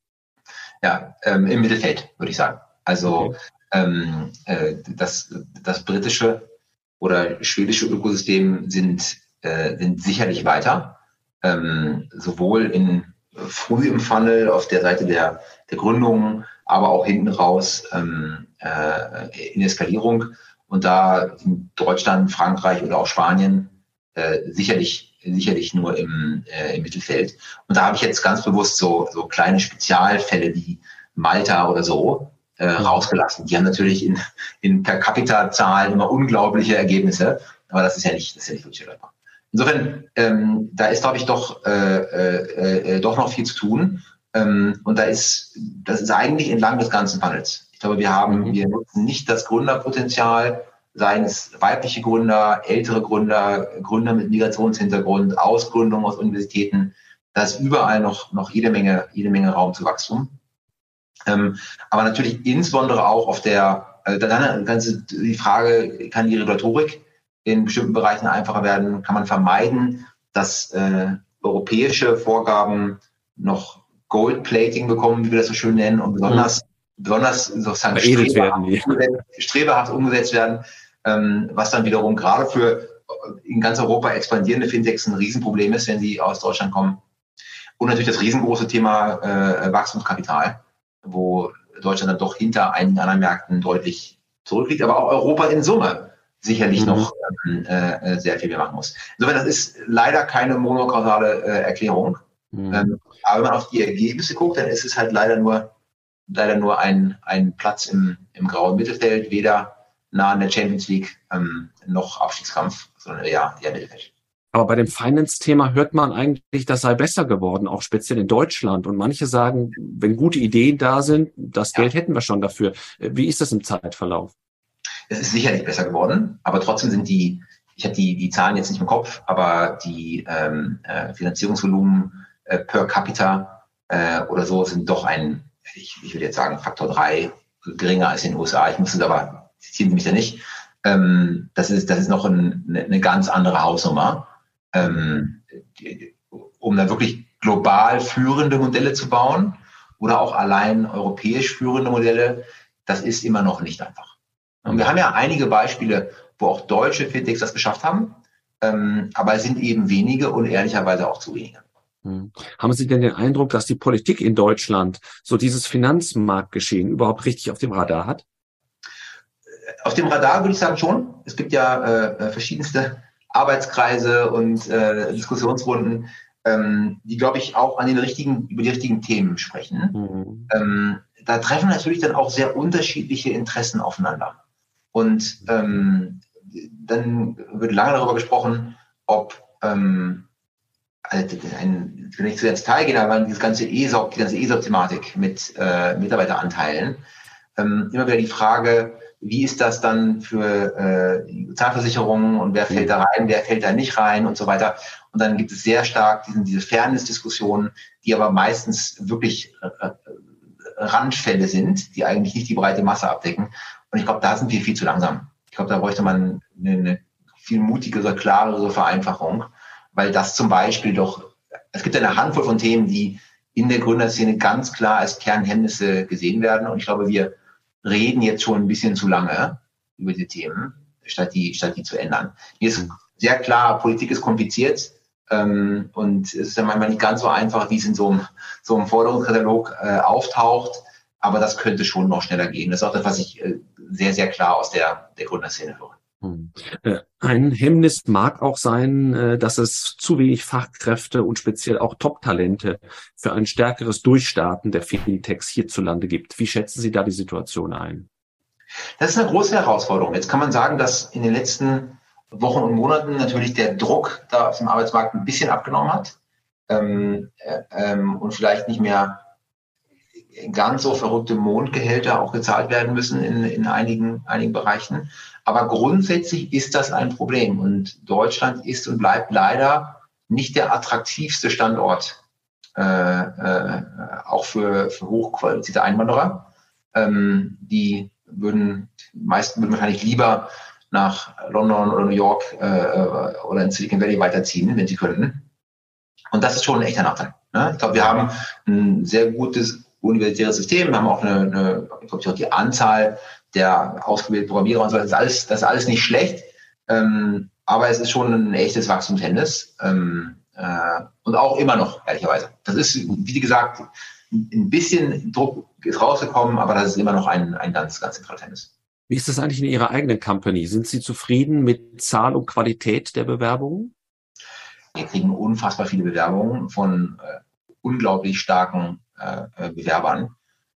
Ja, ähm, im Mittelfeld, würde ich sagen. Also okay. Ähm, äh, das, das britische oder schwedische Ökosystem sind, äh, sind sicherlich weiter, ähm, sowohl in früh im Funnel auf der Seite der, der Gründung, aber auch hinten raus ähm, äh, in Eskalierung. Und da sind Deutschland, Frankreich oder auch Spanien äh, sicherlich, sicherlich nur im, äh, im Mittelfeld. Und da habe ich jetzt ganz bewusst so, so kleine Spezialfälle wie Malta oder so äh, mhm. rausgelassen. Die haben natürlich in, in per Capita Zahlen immer unglaubliche Ergebnisse, aber das ist ja nicht, das ist ja nicht wirklich relevant. Insofern, ähm, da ist, glaube ich, doch, äh, äh, äh, doch noch viel zu tun. Ähm, und da ist, das ist eigentlich entlang des ganzen Panels glaube, wir haben, mhm. wir nutzen nicht das Gründerpotenzial, seien es weibliche Gründer, ältere Gründer, Gründer mit Migrationshintergrund, Ausgründung aus Universitäten. Da ist überall noch, noch jede Menge, jede Menge Raum zu Wachstum. Ähm, aber natürlich insbesondere auch auf der, äh, dann ganze, die Frage, kann die Regulatorik in bestimmten Bereichen einfacher werden? Kann man vermeiden, dass äh, europäische Vorgaben noch Goldplating bekommen, wie wir das so schön nennen, und besonders besonders sozusagen streberhaft, werden, streberhaft umgesetzt werden, ähm, was dann wiederum gerade für in ganz Europa expandierende Fintechs ein Riesenproblem ist, wenn sie aus Deutschland kommen. Und natürlich das riesengroße Thema äh, Wachstumskapital, wo Deutschland dann doch hinter einigen anderen Märkten deutlich zurückliegt, aber auch Europa in Summe sicherlich mhm. noch ähm, äh, sehr viel mehr machen muss. Insofern, das ist leider keine monokausale äh, Erklärung. Mhm. Ähm, aber wenn man auf die Ergebnisse guckt, dann ist es halt leider nur leider nur ein, ein Platz im, im grauen Mittelfeld, weder nah an der Champions League ähm, noch Abstiegskampf, sondern eher, eher Mittelfeld. Aber bei dem Finance-Thema hört man eigentlich, das sei besser geworden, auch speziell in Deutschland. Und manche sagen, wenn gute Ideen da sind, das ja. Geld hätten wir schon dafür. Wie ist das im Zeitverlauf? Es ist sicherlich besser geworden, aber trotzdem sind die, ich habe die, die Zahlen jetzt nicht im Kopf, aber die ähm, äh, Finanzierungsvolumen äh, per capita äh, oder so sind doch ein, ich, ich würde jetzt sagen, Faktor drei geringer als in den USA. Ich muss es aber, zitieren Sie mich da nicht. Ähm, das, ist, das ist noch ein, eine ganz andere Hausnummer. Ähm, die, um da wirklich global führende Modelle zu bauen oder auch allein europäisch führende Modelle, das ist immer noch nicht einfach. Und wir haben ja einige Beispiele, wo auch deutsche Fintechs das geschafft haben, ähm, aber es sind eben wenige und ehrlicherweise auch zu wenige. Hm. Haben Sie denn den Eindruck, dass die Politik in Deutschland so dieses Finanzmarktgeschehen überhaupt richtig auf dem Radar hat? auf dem Radar würde ich sagen schon. Es gibt ja äh, verschiedenste Arbeitskreise und äh, Diskussionsrunden, ähm, die, glaube ich, auch an den richtigen, über die richtigen Themen sprechen. Mhm. Ähm, da treffen natürlich dann auch sehr unterschiedliche Interessen aufeinander. Und ähm, dann wird lange darüber gesprochen, ob ähm, also ein, wenn ich zu ins Detail gehen, aber dieses ganze ESOP, die ganze ESOP-Thematik mit äh, Mitarbeiteranteilen, ähm, immer wieder die Frage, wie ist das dann für äh, die Sozialversicherungen und wer fällt da rein, wer fällt da nicht rein und so weiter. Und dann gibt es sehr stark diesen, diese Fairness-Diskussionen, die aber meistens wirklich äh, Randfälle sind, die eigentlich nicht die breite Masse abdecken. Und ich glaube, da sind wir viel zu langsam. Ich glaube, da bräuchte man eine, eine viel mutigere, klarere Vereinfachung, weil das zum Beispiel doch, es gibt eine Handvoll von Themen, die in der Gründerszene ganz klar als Kernhemmnisse gesehen werden. Und ich glaube, wir reden jetzt schon ein bisschen zu lange über die Themen, statt die, statt die zu ändern. Mir ist sehr klar, Politik ist kompliziert ähm, und es ist ja manchmal nicht ganz so einfach, wie es in so einem, so einem Forderungskatalog äh, auftaucht. Aber das könnte schon noch schneller gehen. Das ist auch das, was ich äh, sehr, sehr klar aus der, der Gründerszene höre. Hm. Äh, ein Hemmnis mag auch sein, äh, dass es zu wenig Fachkräfte und speziell auch Top-Talente für ein stärkeres Durchstarten der Fintechs hierzulande gibt. Wie schätzen Sie da die Situation ein? Das ist eine große Herausforderung. Jetzt kann man sagen, dass in den letzten Wochen und Monaten natürlich der Druck da auf dem Arbeitsmarkt ein bisschen abgenommen hat ähm, äh, ähm, und vielleicht nicht mehr ganz so verrückte Mondgehälter auch gezahlt werden müssen in, in einigen, einigen Bereichen. Aber grundsätzlich ist das ein Problem und Deutschland ist und bleibt leider nicht der attraktivste Standort, äh, äh, auch für, für hochqualifizierte Einwanderer. Ähm, die würden, die meisten würden wahrscheinlich lieber nach London oder New York äh, äh oder in Silicon Valley weiterziehen, wenn sie könnten. Und das ist schon ein echter Nachteil. Ne? Ich glaube, wir haben ein sehr gutes universitäres System, wir haben auch eine, eine ich glaube, auch die Anzahl der ausgebildeten Programmierer und so, das ist alles, das ist alles nicht schlecht. Ähm, aber es ist schon ein echtes Wachstumshemmnis. Ähm, äh, und auch immer noch, ehrlicherweise. Das ist, wie gesagt, ein bisschen Druck ist rausgekommen, aber das ist immer noch ein, ein ganz, ganz zentrales Hemmnis. Wie ist das eigentlich in Ihrer eigenen Company? Sind Sie zufrieden mit Zahl und Qualität der Bewerbungen? Wir kriegen unfassbar viele Bewerbungen von äh, unglaublich starken äh, äh Bewerbern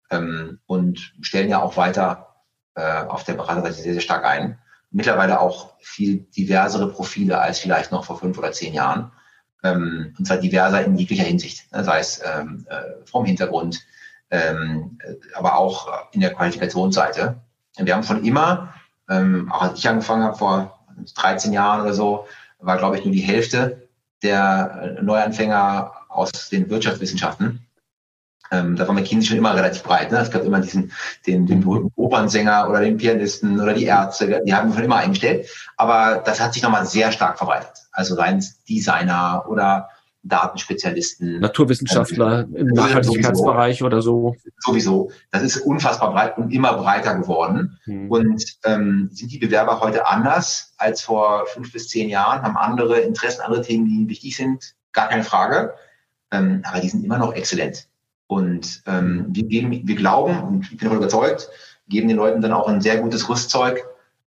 ähm, und stellen ja auch weiter äh, auf der Beraterseite sehr, sehr stark ein. Mittlerweile auch viel diversere Profile als vielleicht noch vor fünf oder zehn Jahren. Ähm, und zwar diverser in jeglicher Hinsicht, ne? sei es ähm, äh, vom Hintergrund, aber auch in der Qualifikationsseite. Wir haben schon immer, auch als ich angefangen habe vor 13 Jahren oder so, war glaube ich nur die Hälfte der Neuanfänger aus den Wirtschaftswissenschaften. Ähm, da war McKinsey schon immer relativ breit. Ne? Es gab immer diesen, den, den berühmten Opernsänger oder den Pianisten oder die Ärzte, die haben wir schon immer eingestellt. Aber das hat sich nochmal sehr stark verbreitet. Also seien es Designer oder Datenspezialisten. Naturwissenschaftler ähm, im Nachhaltigkeitsbereich oder so. Sowieso. Das ist unfassbar breit und immer breiter geworden. Hm. Und ähm, sind die Bewerber heute anders als vor fünf bis zehn Jahren? Haben andere Interessen, andere Themen, die ihnen wichtig sind? Gar keine Frage. Ähm, aber die sind immer noch exzellent. Und ähm, wir, geben, wir glauben, und ich bin davon überzeugt, geben den Leuten dann auch ein sehr gutes Rüstzeug,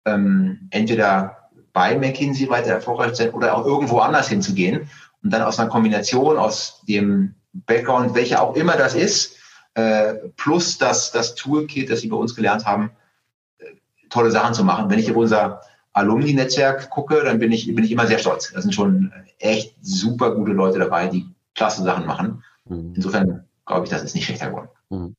ähm, entweder bei McKinsey weiter erfolgreich zu sein oder auch irgendwo anders hinzugehen und dann aus einer Kombination aus dem Background, welcher auch immer das ist, äh, plus das, das Toolkit, das sie bei uns gelernt haben, äh, tolle Sachen zu machen. Wenn ich auf unser Alumni-Netzwerk gucke, dann bin ich, bin ich immer sehr stolz. Da sind schon echt super gute Leute dabei, die klasse Sachen machen. Mhm. Insofern glaube ich, das ist nicht schlechter geworden. Mhm.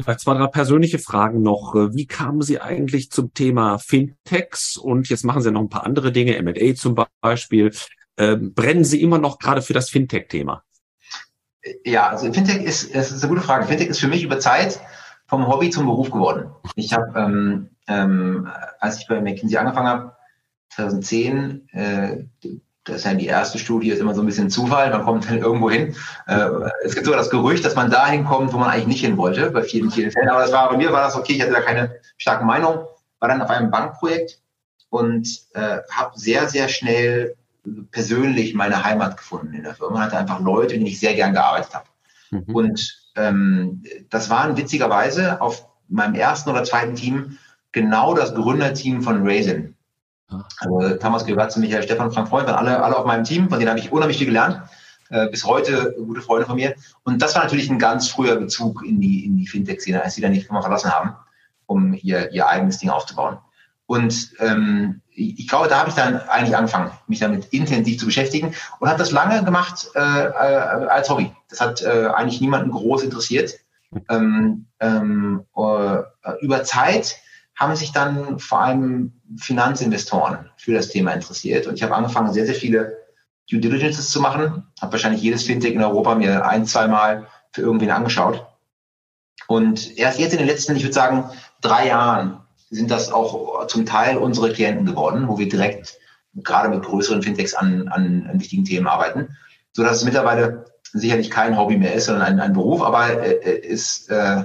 Vielleicht zwei, drei persönliche Fragen noch. Wie kamen Sie eigentlich zum Thema Fintechs? Und jetzt machen Sie noch ein paar andere Dinge, M&A zum Beispiel. Ähm, brennen Sie immer noch gerade für das Fintech-Thema? Ja, also Fintech ist, das ist eine gute Frage. Fintech ist für mich über Zeit vom Hobby zum Beruf geworden. Ich habe, ähm, ähm, als ich bei McKinsey angefangen habe, 2010, äh, das ist ja die erste Studie, ist immer so ein bisschen Zufall, man kommt dann irgendwo hin. Äh, es gibt sogar das Gerücht, dass man dahin kommt, wo man eigentlich nicht hin wollte, bei vielen, vielen Fällen. Aber das war, bei mir war das okay, ich hatte da keine starke Meinung, war dann auf einem Bankprojekt und äh, habe sehr, sehr schnell persönlich meine Heimat gefunden in der Firma, hatte einfach Leute, mit denen ich sehr gern gearbeitet habe. Mhm. Und ähm, das waren witzigerweise auf meinem ersten oder zweiten Team genau das Gründerteam von Raisin. Ah. Also Thomas gehört zu Michael Stefan, Frank Freund, waren alle, alle auf meinem Team, von denen habe ich unheimlich viel gelernt. Äh, bis heute gute Freunde von mir. Und das war natürlich ein ganz früher Bezug in die, in die Fintech-Szene, als sie dann die Firma verlassen haben, um ihr, ihr eigenes Ding aufzubauen. Und ähm, ich glaube, da habe ich dann eigentlich angefangen, mich damit intensiv zu beschäftigen und habe das lange gemacht äh, äh, als Hobby. Das hat äh, eigentlich niemanden groß interessiert. Ähm, ähm, äh, über Zeit haben sich dann vor allem Finanzinvestoren für das Thema interessiert und ich habe angefangen, sehr, sehr viele Due Diligences zu machen. Habe wahrscheinlich jedes Fintech in Europa mir ein, zweimal für irgendwen angeschaut. Und erst jetzt in den letzten, ich würde sagen, drei Jahren sind das auch zum Teil unsere Klienten geworden, wo wir direkt gerade mit größeren Fintechs an, an, an wichtigen Themen arbeiten, so dass es mittlerweile sicherlich kein Hobby mehr ist, sondern ein, ein Beruf, aber äh, ist, äh,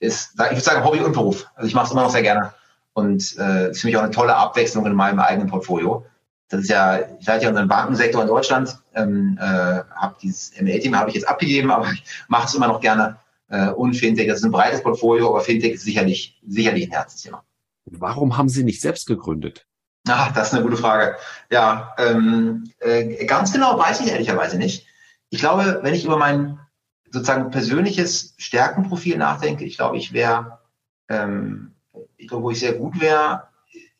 ist, ich würde sagen, Hobby und Beruf. Also ich mache es immer noch sehr gerne und äh, ist für mich auch eine tolle Abwechslung in meinem eigenen Portfolio das ist ja, ich leite ja unseren Bankensektor in Deutschland, ähm, äh, habe dieses ML-Team habe ich jetzt abgegeben, aber ich mache es immer noch gerne. Äh, und Fintech, das ist ein breites Portfolio, aber Fintech ist sicherlich, sicherlich ein Herzensthema. Warum haben Sie nicht selbst gegründet? Ah, das ist eine gute Frage. Ja, ähm, äh, ganz genau weiß ich ehrlicherweise nicht. Ich glaube, wenn ich über mein sozusagen persönliches Stärkenprofil nachdenke, ich glaube, ich wäre, ähm, ich glaube, wo ich sehr gut wäre,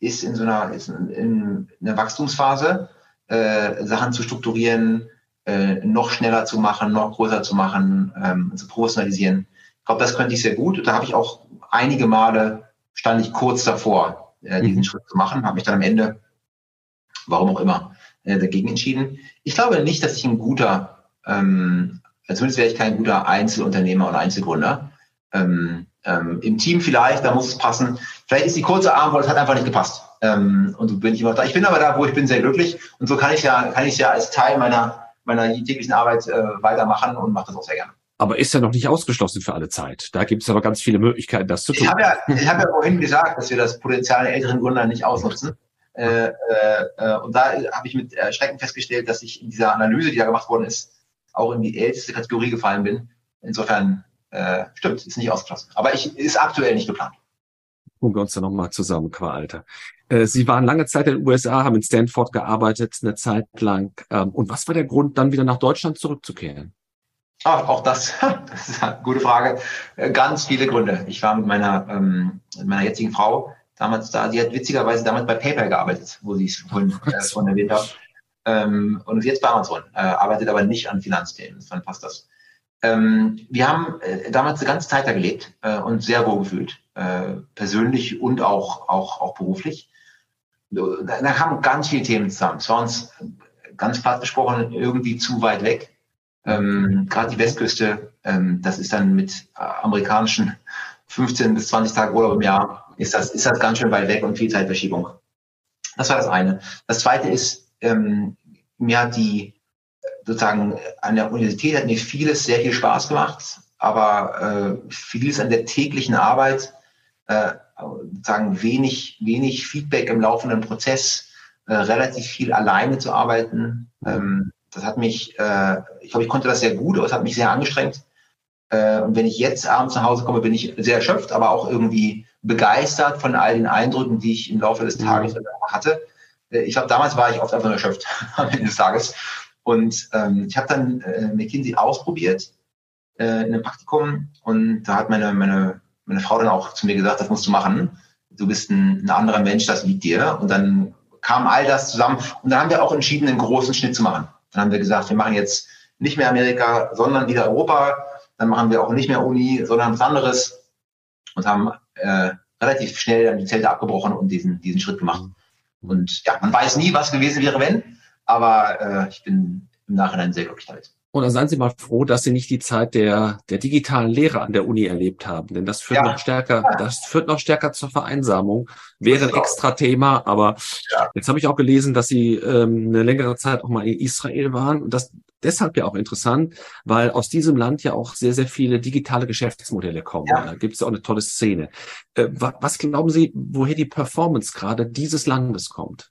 ist in so einer, ist in, in einer Wachstumsphase, äh, Sachen zu strukturieren, äh, noch schneller zu machen, noch größer zu machen, ähm, zu professionalisieren. Ich glaube, das könnte ich sehr gut. Da habe ich auch einige Male stand ich kurz davor, äh, diesen mhm. Schritt zu machen, habe mich dann am Ende, warum auch immer, äh, dagegen entschieden. Ich glaube nicht, dass ich ein guter, ähm, zumindest wäre ich kein guter Einzelunternehmer oder Einzelgründer. Ähm, ähm, Im Team vielleicht, da muss es passen. Vielleicht ist die kurze Armwolle, es hat einfach nicht gepasst. Ähm, und so bin ich immer da. Ich bin aber da, wo ich bin, sehr glücklich. Und so kann ich ja, kann ich ja als Teil meiner, meiner täglichen Arbeit äh, weitermachen und mache das auch sehr gerne. Aber ist ja noch nicht ausgeschlossen für alle Zeit. Da gibt es aber ganz viele Möglichkeiten, das zu tun. Ich habe ja, ich hab ja vorhin gesagt, dass wir das Potenzial der älteren Gründer nicht ausnutzen. Äh, äh, äh und da habe ich mit Schrecken festgestellt, dass ich in dieser Analyse, die da gemacht worden ist, auch in die älteste Kategorie gefallen bin. Insofern äh, stimmt, ist nicht ausgeschlossen. Aber ich, ist aktuell nicht geplant. Gucken wir uns da nochmal zusammen, qua Alter. Äh, Sie waren lange Zeit in den USA, haben in Stanford gearbeitet, eine Zeit lang. Ähm, und was war der Grund, dann wieder nach Deutschland zurückzukehren? Ach, auch das, <laughs> das ist eine gute Frage. Äh, ganz viele Gründe. Ich war mit meiner, ähm, mit meiner jetzigen Frau damals da. Die hat witzigerweise damals bei PayPal gearbeitet, wo sie es vorhin äh, von erwähnt hat. Ähm, und ist jetzt bei Amazon, äh, arbeitet aber nicht an Finanzthemen. Dann passt das. Ähm, wir haben äh, damals eine ganze Zeit da gelebt äh, und sehr wohl gefühlt, äh, persönlich und auch, auch, auch beruflich. Da, da kamen ganz viele Themen zusammen. Es war uns ganz platt gesprochen irgendwie zu weit weg. Ähm, Gerade die Westküste, ähm, das ist dann mit äh, amerikanischen <laughs> 15 bis 20 Tage Urlaub im Jahr, ist das, ist das ganz schön weit weg und viel Zeitverschiebung. Das war das eine. Das zweite ist, ähm, mir hat die sozusagen an der Universität hat mir vieles sehr viel Spaß gemacht, aber äh, vieles an der täglichen Arbeit, äh, sozusagen wenig, wenig Feedback im laufenden Prozess, äh, relativ viel alleine zu arbeiten. Ähm, das hat mich, äh, ich glaube, ich konnte das sehr gut, aber es hat mich sehr angestrengt. Äh, und wenn ich jetzt abends nach Hause komme, bin ich sehr erschöpft, aber auch irgendwie begeistert von all den Eindrücken, die ich im Laufe des Tages mhm. hatte. Äh, ich glaube, damals war ich oft einfach nur erschöpft <laughs> am Ende des Tages. Und ähm, ich habe dann äh, McKinsey ausprobiert äh, in einem Praktikum und da hat meine, meine, meine Frau dann auch zu mir gesagt, das musst du machen. Du bist ein, ein anderer Mensch, das liegt dir. Und dann kam all das zusammen und dann haben wir auch entschieden, einen großen Schnitt zu machen. Dann haben wir gesagt, wir machen jetzt nicht mehr Amerika, sondern wieder Europa. Dann machen wir auch nicht mehr Uni, sondern was anderes und haben äh, relativ schnell dann die Zelte abgebrochen und diesen, diesen Schritt gemacht. Und ja, man weiß nie, was gewesen wäre, wenn. Aber äh, ich bin im Nachhinein sehr glücklich damit. Und dann seien Sie mal froh, dass Sie nicht die Zeit der, der digitalen Lehre an der Uni erlebt haben, denn das führt ja. noch stärker, das führt noch stärker zur Vereinsamung. Wäre ein extra Thema, aber ja. jetzt habe ich auch gelesen, dass Sie ähm, eine längere Zeit auch mal in Israel waren und das deshalb ja auch interessant, weil aus diesem Land ja auch sehr, sehr viele digitale Geschäftsmodelle kommen. Ja. Da gibt es ja auch eine tolle Szene. Äh, was glauben Sie, woher die Performance gerade dieses Landes kommt?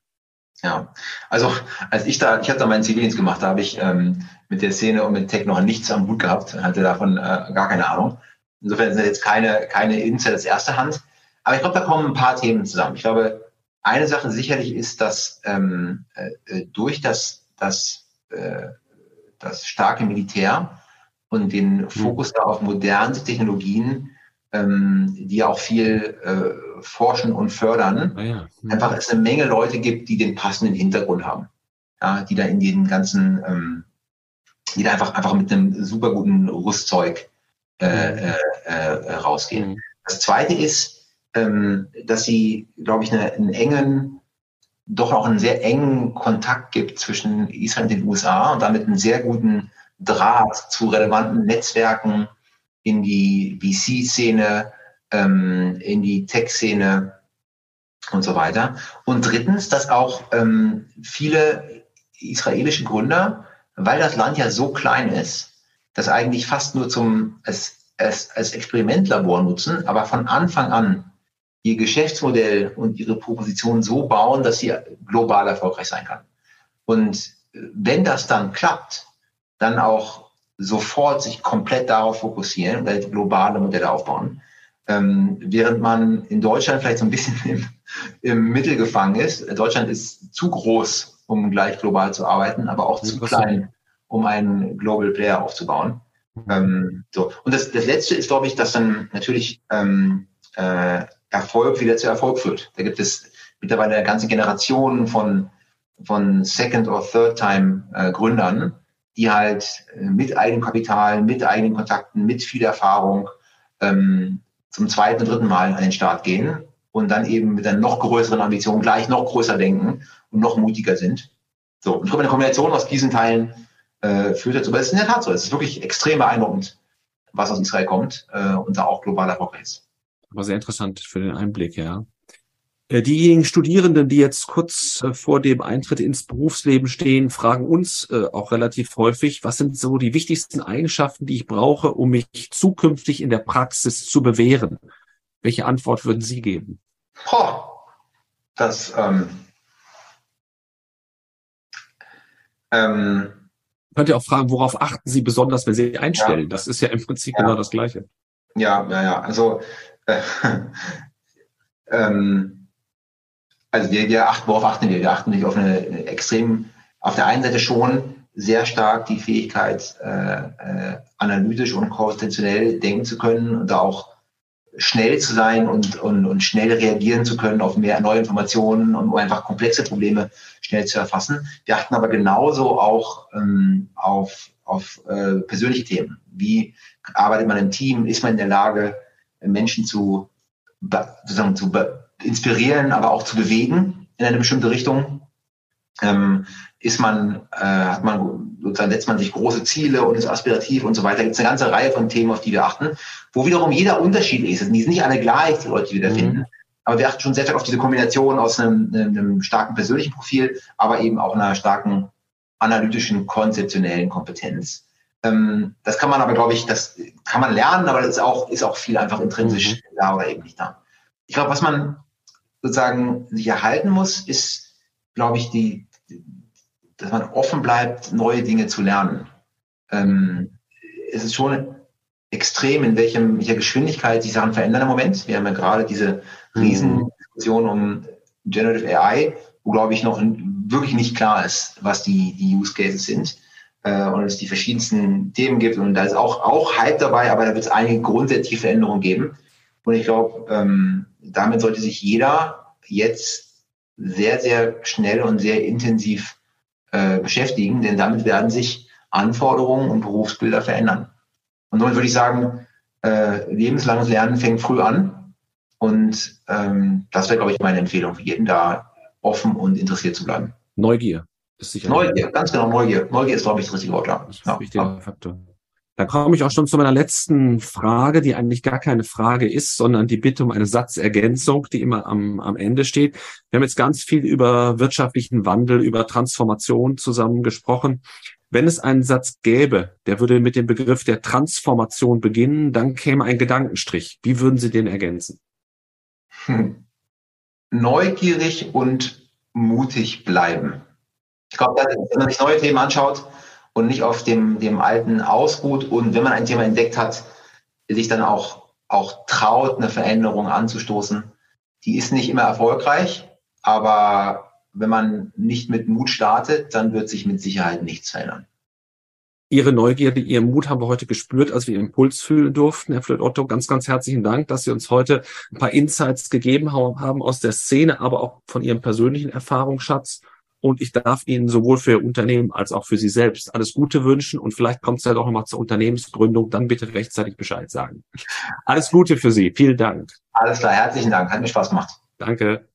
Ja, also als ich da, ich habe da meinen Zivildienst gemacht, da habe ich ähm, mit der Szene und mit Tech noch nichts am Hut gehabt, hatte davon äh, gar keine Ahnung. Insofern sind jetzt keine, keine Insights erster Hand. Aber ich glaube, da kommen ein paar Themen zusammen. Ich glaube, eine Sache sicherlich ist, dass ähm, äh, durch das, das, äh, das starke Militär und den mhm. Fokus da auf moderne Technologien, ähm, die auch viel äh, forschen und fördern, ah ja. mhm. einfach es eine Menge Leute gibt, die den passenden Hintergrund haben. Ja, die da in den ganzen, ähm, die da einfach, einfach mit einem super guten Rüstzeug äh, äh, äh, rausgehen. Mhm. Das zweite ist, ähm, dass sie, glaube ich, eine, einen engen, doch auch einen sehr engen Kontakt gibt zwischen Israel und den USA und damit einen sehr guten Draht zu relevanten Netzwerken in die VC-Szene, ähm, in die Tech-Szene und so weiter. Und drittens, dass auch ähm, viele israelische Gründer, weil das Land ja so klein ist, das eigentlich fast nur zum als, als, als Experimentlabor nutzen, aber von Anfang an ihr Geschäftsmodell und ihre Proposition so bauen, dass sie global erfolgreich sein kann. Und wenn das dann klappt, dann auch sofort sich komplett darauf fokussieren und globale Modelle aufbauen. Ähm, während man in Deutschland vielleicht so ein bisschen im, im Mittel gefangen ist. Deutschland ist zu groß, um gleich global zu arbeiten, aber auch zu klein, um einen Global Player aufzubauen. Ähm, so. Und das, das Letzte ist, glaube ich, dass dann natürlich ähm, äh, Erfolg wieder zu Erfolg führt. Da gibt es mittlerweile eine ganze Generation von, von Second- or Third-Time-Gründern, äh, die halt äh, mit eigenem Kapital, mit eigenen Kontakten, mit viel Erfahrung ähm, zum zweiten, dritten Mal an den Start gehen und dann eben mit einer noch größeren Ambition gleich noch größer denken und noch mutiger sind. So, und ich glaube, eine Kombination aus diesen Teilen äh, führt dazu, aber es ist in der Tat so, es ist wirklich extrem beeindruckend, was aus Israel kommt äh, und da auch global erfolgreich ist. Aber sehr interessant für den Einblick, ja. Äh, diejenigen Studierenden, die jetzt kurz äh, vor dem Eintritt ins Berufsleben stehen, fragen uns äh, auch relativ häufig, was sind so die wichtigsten Eigenschaften, die ich brauche, um mich zukünftig in der Praxis zu bewähren? Welche Antwort würden Sie geben? Oh, das ähm, ähm, könnt ihr auch fragen, worauf achten Sie besonders, wenn Sie einstellen? Ja. Das ist ja im Prinzip ja. genau das Gleiche. Ja, ja, ja. Also äh, <laughs> ähm, also wir, wir achten, worauf achten wir? Wir achten nicht auf eine, eine extrem, auf der einen Seite schon sehr stark die Fähigkeit, äh, äh, analytisch und konventionell denken zu können und da auch schnell zu sein und, und, und schnell reagieren zu können auf mehr neue Informationen und einfach komplexe Probleme schnell zu erfassen. Wir achten aber genauso auch ähm, auf, auf äh, persönliche Themen. Wie arbeitet man im Team? Ist man in der Lage, Menschen zu, sozusagen zu inspirieren, aber auch zu bewegen in eine bestimmte Richtung. Ähm, ist man, äh, hat man, sozusagen setzt man sich große Ziele und ist aspirativ und so weiter. Gibt es eine ganze Reihe von Themen, auf die wir achten, wo wiederum jeder unterschiedlich ist. Die sind nicht alle gleich, die Leute, die wir da mhm. finden. Aber wir achten schon sehr stark auf diese Kombination aus einem, einem starken persönlichen Profil, aber eben auch einer starken analytischen, konzeptionellen Kompetenz. Ähm, das kann man aber, glaube ich, das kann man lernen, aber das ist auch, ist auch viel einfach intrinsisch mhm. da oder eben nicht da. Ich glaube, was man sozusagen sich erhalten muss, ist, glaube ich, die, dass man offen bleibt, neue Dinge zu lernen. Ähm, es ist schon extrem, in welchem, welcher Geschwindigkeit sich Sachen verändern im Moment. Wir haben ja gerade diese Riesendiskussion um Generative AI, wo, glaube ich, noch wirklich nicht klar ist, was die, die Use Cases sind äh, und es die verschiedensten Themen gibt. Und da ist auch, auch Hype dabei, aber da wird es einige grundsätzliche Veränderungen geben. Und ich glaube, ähm, damit sollte sich jeder jetzt sehr, sehr schnell und sehr intensiv äh, beschäftigen, denn damit werden sich Anforderungen und Berufsbilder verändern. Und somit würde ich sagen, äh, lebenslanges Lernen fängt früh an. Und ähm, das wäre, glaube ich, meine Empfehlung für jeden, da offen und interessiert zu bleiben. Neugier ist sicher. Neugier, ganz genau, Neugier. Neugier ist, glaube ich, das richtige Wort. Ja. Das ist ein wichtiger Faktor. Da komme ich auch schon zu meiner letzten Frage, die eigentlich gar keine Frage ist, sondern die Bitte um eine Satzergänzung, die immer am, am Ende steht. Wir haben jetzt ganz viel über wirtschaftlichen Wandel, über Transformation zusammen gesprochen. Wenn es einen Satz gäbe, der würde mit dem Begriff der Transformation beginnen, dann käme ein Gedankenstrich. Wie würden Sie den ergänzen? Hm. Neugierig und mutig bleiben. Ich glaube, wenn man sich neue Themen anschaut, und nicht auf dem, dem alten ausruht und wenn man ein Thema entdeckt hat, sich dann auch, auch traut, eine Veränderung anzustoßen Die ist nicht immer erfolgreich, aber wenn man nicht mit Mut startet, dann wird sich mit Sicherheit nichts verändern. Ihre Neugierde, Ihren Mut haben wir heute gespürt, als wir Impuls fühlen durften. Herr Flöt Otto, ganz, ganz herzlichen Dank, dass Sie uns heute ein paar Insights gegeben haben aus der Szene, aber auch von Ihrem persönlichen Erfahrungsschatz. Und ich darf Ihnen sowohl für Ihr Unternehmen als auch für Sie selbst alles Gute wünschen. Und vielleicht kommt es ja doch nochmal zur Unternehmensgründung. Dann bitte rechtzeitig Bescheid sagen. Alles Gute für Sie. Vielen Dank. Alles klar. Herzlichen Dank. Hat mir Spaß gemacht. Danke.